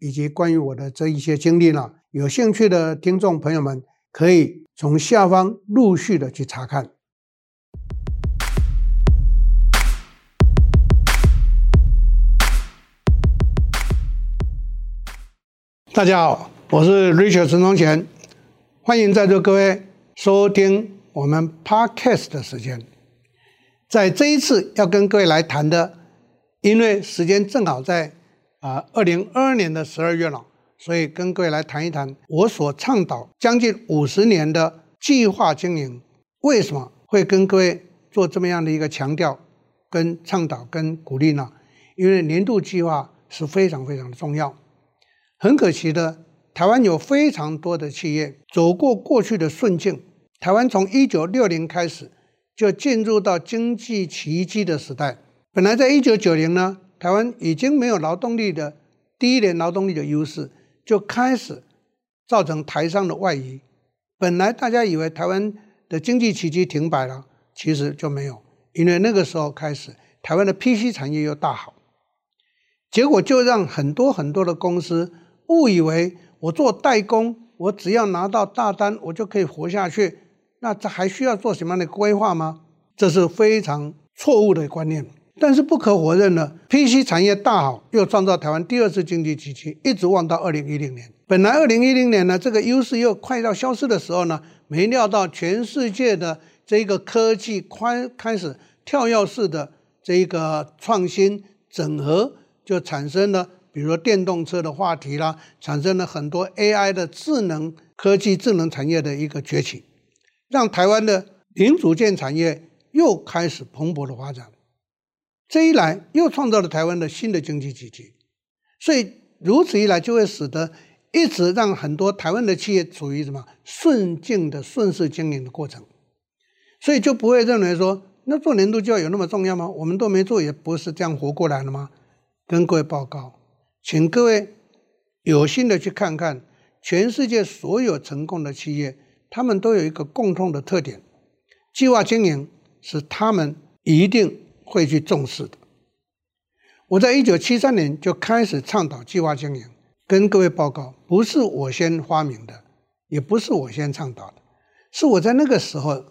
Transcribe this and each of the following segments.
以及关于我的这一些经历呢，有兴趣的听众朋友们可以从下方陆续的去查看。大家好，我是 Richard 陈宗贤，欢迎在座各位收听我们 Podcast 的时间。在这一次要跟各位来谈的，因为时间正好在啊二零二二年的十二月了，所以跟各位来谈一谈我所倡导将近五十年的计划经营，为什么会跟各位做这么样的一个强调、跟倡导、跟鼓励呢？因为年度计划是非常非常的重要。很可惜的，台湾有非常多的企业走过过去的顺境，台湾从一九六零开始。就进入到经济奇迹的时代。本来在一九九零呢，台湾已经没有劳动力的第一年劳动力的优势，就开始造成台商的外移。本来大家以为台湾的经济奇迹停摆了，其实就没有，因为那个时候开始，台湾的 PC 产业又大好，结果就让很多很多的公司误以为我做代工，我只要拿到大单，我就可以活下去。那这还需要做什么样的规划吗？这是非常错误的观念。但是不可否认呢，PC 产业大好，又创造台湾第二次经济奇迹，一直旺到二零一零年。本来二零一零年呢，这个优势又快要消失的时候呢，没料到全世界的这个科技快开始跳跃式的这一个创新整合，就产生了，比如说电动车的话题啦，产生了很多 AI 的智能科技、智能产业的一个崛起。让台湾的零组件产业又开始蓬勃的发展，这一来又创造了台湾的新的经济奇迹，所以如此一来就会使得一直让很多台湾的企业处于什么顺境的顺势经营的过程，所以就不会认为说那做年度计划有那么重要吗？我们都没做，也不是这样活过来了吗？跟各位报告，请各位有心的去看看全世界所有成功的企业。他们都有一个共同的特点，计划经营是他们一定会去重视的。我在一九七三年就开始倡导计划经营，跟各位报告，不是我先发明的，也不是我先倡导的，是我在那个时候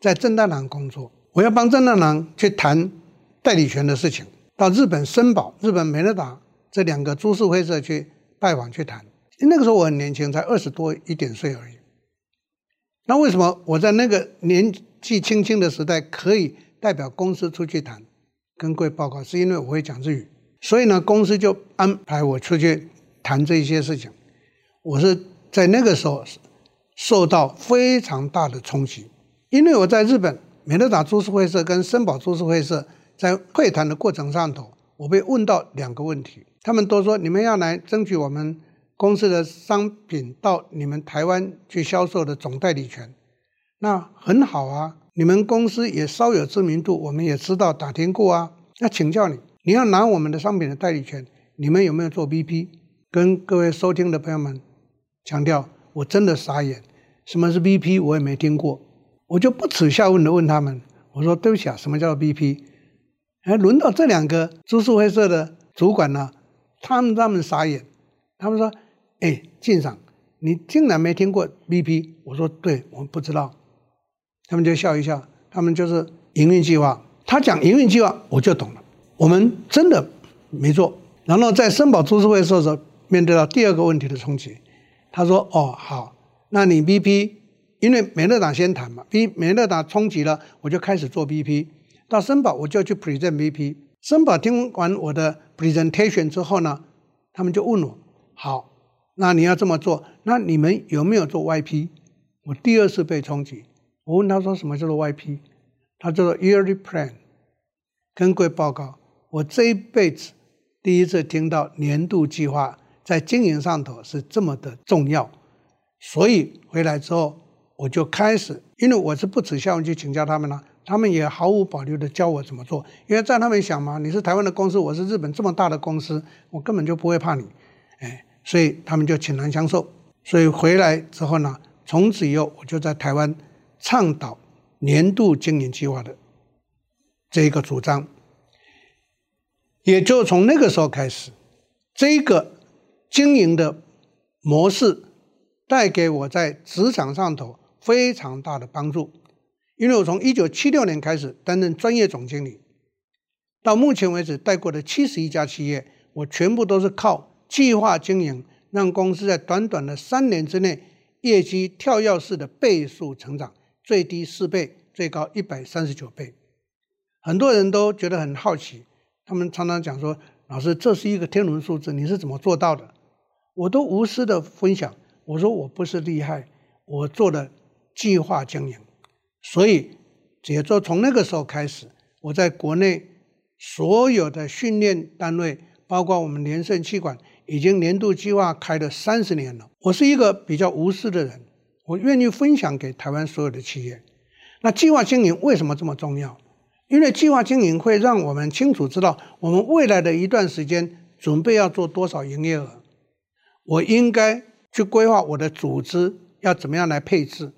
在正大郎工作，我要帮正大郎去谈代理权的事情，到日本森宝、日本美乐达这两个株式会社去拜访去谈。那个时候我很年轻，才二十多一点岁而已。那为什么我在那个年纪轻轻的时代可以代表公司出去谈，跟各位报告？是因为我会讲日语，所以呢，公司就安排我出去谈这些事情。我是在那个时候受到非常大的冲击，因为我在日本美乐达株式会社跟森宝株式会社在会谈的过程上头，我被问到两个问题，他们都说你们要来争取我们。公司的商品到你们台湾去销售的总代理权，那很好啊。你们公司也稍有知名度，我们也知道打听过啊。那请教你，你要拿我们的商品的代理权，你们有没有做 BP？跟各位收听的朋友们强调，我真的傻眼，什么是 BP？我也没听过。我就不耻下问的问他们，我说对不起啊，什么叫做 BP？哎，轮到这两个株式会社的主管呢，他们他们傻眼，他们说。哎，晋赏，你竟然没听过 BP？我说对，我们不知道。他们就笑一笑，他们就是营运计划。他讲营运计划，我就懂了。我们真的没做。然后在森宝株式会社的时候，面对到第二个问题的冲击，他说：“哦，好，那你 BP，因为美乐达先谈嘛，B 美乐达冲击了，我就开始做 BP。到森宝我就去 present BP。森宝听完我的 presentation 之后呢，他们就问我：好。”那你要这么做，那你们有没有做 YP？我第二次被冲击，我问他说什么叫做 YP？他叫做 Yearly Plan。跟各位报告，我这一辈子第一次听到年度计划在经营上头是这么的重要。所以回来之后，我就开始，因为我是不耻下问去请教他们了，他们也毫无保留的教我怎么做。因为在他们想嘛，你是台湾的公司，我是日本这么大的公司，我根本就不会怕你，哎，所以他们就倾囊相授。所以回来之后呢，从此以后我就在台湾倡导年度经营计划的这一个主张，也就从那个时候开始，这个经营的模式。带给我在职场上头非常大的帮助，因为我从一九七六年开始担任专业总经理，到目前为止带过的七十一家企业，我全部都是靠计划经营，让公司在短短的三年之内业绩跳跃式的倍数成长，最低四倍，最高一百三十九倍。很多人都觉得很好奇，他们常常讲说：“老师，这是一个天文数字，你是怎么做到的？”我都无私的分享。我说我不是厉害，我做的计划经营，所以也就从那个时候开始，我在国内所有的训练单位，包括我们连胜气管，已经年度计划开了三十年了。我是一个比较无私的人，我愿意分享给台湾所有的企业。那计划经营为什么这么重要？因为计划经营会让我们清楚知道，我们未来的一段时间准备要做多少营业额，我应该。去规划我的组织要怎么样来配置，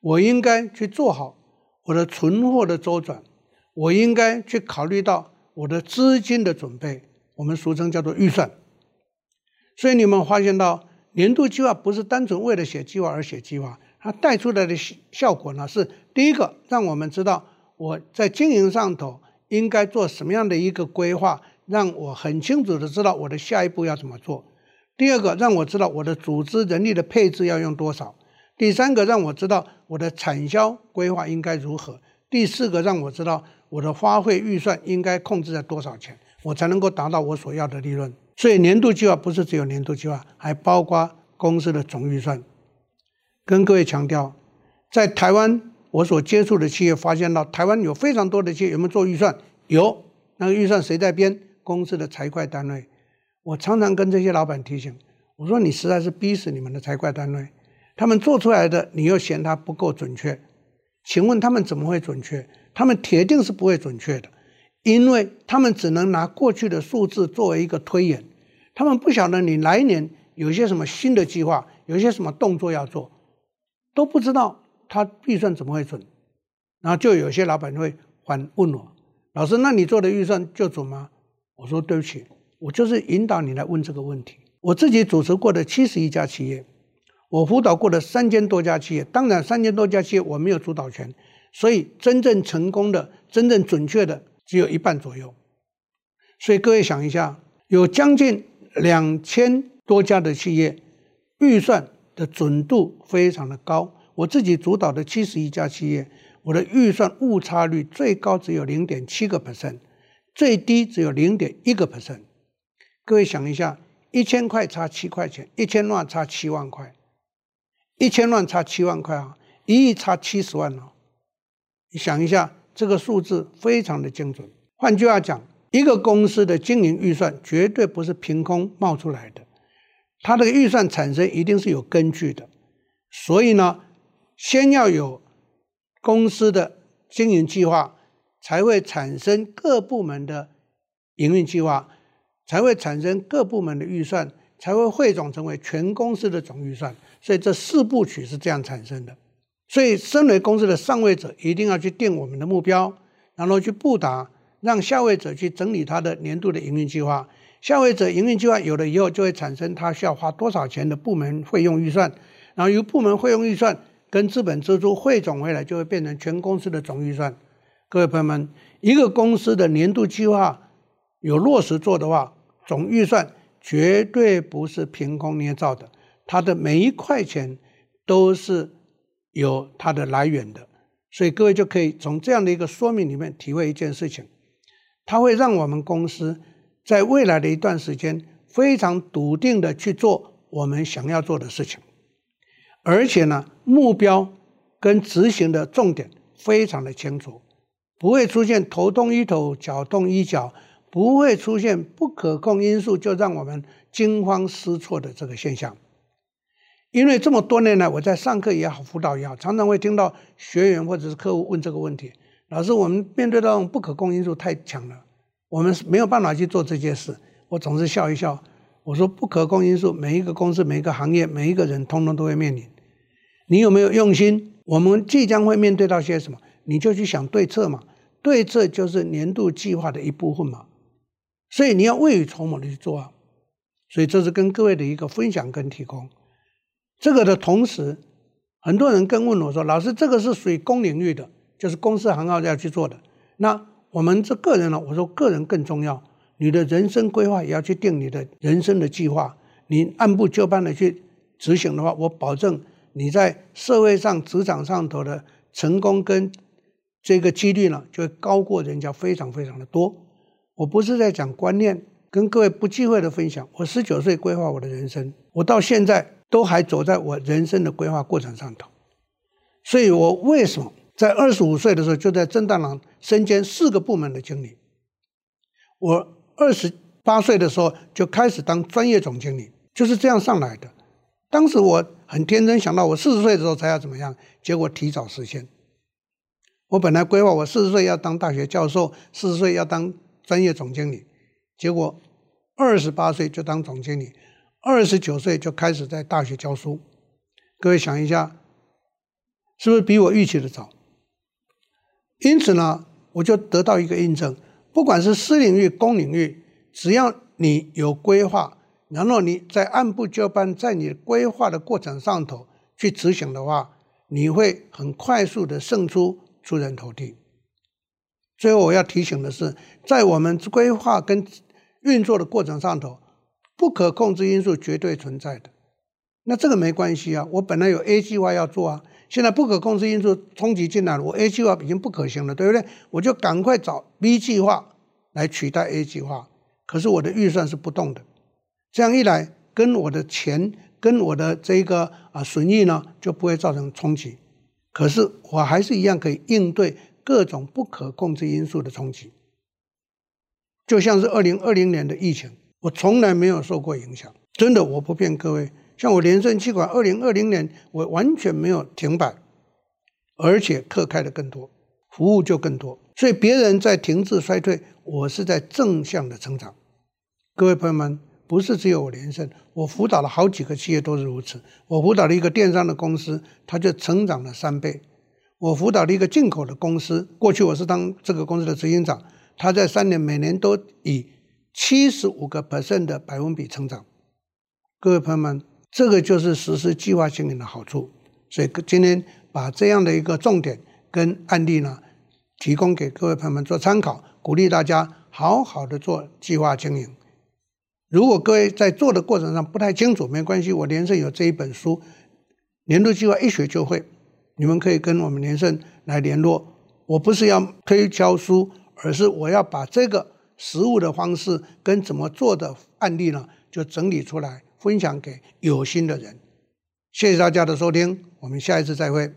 我应该去做好我的存货的周转，我应该去考虑到我的资金的准备，我们俗称叫做预算。所以你们发现到年度计划不是单纯为了写计划而写计划，它带出来的效果呢是第一个，让我们知道我在经营上头应该做什么样的一个规划，让我很清楚的知道我的下一步要怎么做。第二个，让我知道我的组织人力的配置要用多少；第三个，让我知道我的产销规划应该如何；第四个，让我知道我的花费预算应该控制在多少钱，我才能够达到我所要的利润。所以，年度计划不是只有年度计划，还包括公司的总预算。跟各位强调，在台湾我所接触的企业发现到，台湾有非常多的企业有没有做预算？有，那个预算谁在编？公司的财会单位。我常常跟这些老板提醒，我说你实在是逼死你们的财会单位，他们做出来的你又嫌他不够准确，请问他们怎么会准确？他们铁定是不会准确的，因为他们只能拿过去的数字作为一个推演，他们不晓得你来年有些什么新的计划，有些什么动作要做，都不知道他预算怎么会准，然后就有些老板会反问我，老师，那你做的预算就准吗？我说对不起。我就是引导你来问这个问题。我自己主持过的七十一家企业，我辅导过的三千多家企业，当然三千多家企业我没有主导权，所以真正成功的、真正准确的只有一半左右。所以各位想一下，有将近两千多家的企业，预算的准度非常的高。我自己主导的七十一家企业，我的预算误差率最高只有零点七个 percent，最低只有零点一个 percent。各位想一下，一千块差七块钱，一千万差七万块，一千万差七万块啊，一亿差七十万哦。你想一下，这个数字非常的精准。换句话讲，一个公司的经营预算绝对不是凭空冒出来的，它的预算产生一定是有根据的。所以呢，先要有公司的经营计划，才会产生各部门的营运计划。才会产生各部门的预算，才会汇总成为全公司的总预算。所以这四部曲是这样产生的。所以，身为公司的上位者，一定要去定我们的目标，然后去布达，让下位者去整理他的年度的营运计划。下位者营运计划有了以后，就会产生他需要花多少钱的部门费用预算，然后由部门费用预算跟资本支出汇总回来，就会变成全公司的总预算。各位朋友们，一个公司的年度计划有落实做的话，总预算绝对不是凭空捏造的，它的每一块钱都是有它的来源的，所以各位就可以从这样的一个说明里面体会一件事情，它会让我们公司在未来的一段时间非常笃定的去做我们想要做的事情，而且呢，目标跟执行的重点非常的清楚，不会出现头痛医头，脚痛医脚。不会出现不可控因素就让我们惊慌失措的这个现象。因为这么多年来，我在上课也好，辅导也好，常常会听到学员或者是客户问这个问题：老师，我们面对这种不可控因素太强了，我们没有办法去做这件事。我总是笑一笑，我说不可控因素，每一个公司、每一个行业、每一个人，通通都会面临。你有没有用心？我们即将会面对到些什么？你就去想对策嘛。对策就是年度计划的一部分嘛。所以你要未雨绸缪的去做啊。所以这是跟各位的一个分享跟提供。这个的同时，很多人跟问我说：“老师，这个是属于公领域的，就是公司行号要去做的。那我们这个人呢？”我说：“个人更重要。”你的人生规划也要去定你的人生的计划，你按部就班的去执行的话，我保证你在社会上、职场上头的成功跟这个几率呢，就会高过人家非常非常的多。我不是在讲观念，跟各位不忌讳的分享。我十九岁规划我的人生，我到现在都还走在我人生的规划过程上头。所以我为什么在二十五岁的时候就在正大郎身兼四个部门的经理？我。二十八岁的时候就开始当专业总经理，就是这样上来的。当时我很天真，想到我四十岁的时候才要怎么样，结果提早实现。我本来规划我四十岁要当大学教授，四十岁要当专业总经理，结果二十八岁就当总经理，二十九岁就开始在大学教书。各位想一下，是不是比我预期的早？因此呢，我就得到一个印证。不管是私领域、公领域，只要你有规划，然后你在按部就班，在你规划的过程上头去执行的话，你会很快速的胜出，出人头地。最后我要提醒的是，在我们规划跟运作的过程上头，不可控制因素绝对存在的。那这个没关系啊，我本来有 A 计划要做啊。现在不可控制因素冲击进来了，我 A 计划已经不可行了，对不对？我就赶快找 B 计划来取代 A 计划。可是我的预算是不动的，这样一来，跟我的钱、跟我的这个啊损益呢，就不会造成冲击。可是我还是一样可以应对各种不可控制因素的冲击。就像是二零二零年的疫情，我从来没有受过影响，真的，我不骗各位。像我连胜气管，二零二零年我完全没有停摆，而且课开的更多，服务就更多。所以别人在停滞衰退，我是在正向的成长。各位朋友们，不是只有我连胜，我辅导了好几个企业都是如此。我辅导了一个电商的公司，它就成长了三倍。我辅导了一个进口的公司，过去我是当这个公司的执行长，他在三年每年都以七十五个 percent 的百分比成长。各位朋友们。这个就是实施计划经营的好处，所以今天把这样的一个重点跟案例呢，提供给各位朋友们做参考，鼓励大家好好的做计划经营。如果各位在做的过程上不太清楚，没关系，我连胜有这一本书，年度计划一学就会，你们可以跟我们连胜来联络。我不是要推销书，而是我要把这个实物的方式跟怎么做的案例呢，就整理出来。分享给有心的人，谢谢大家的收听，我们下一次再会。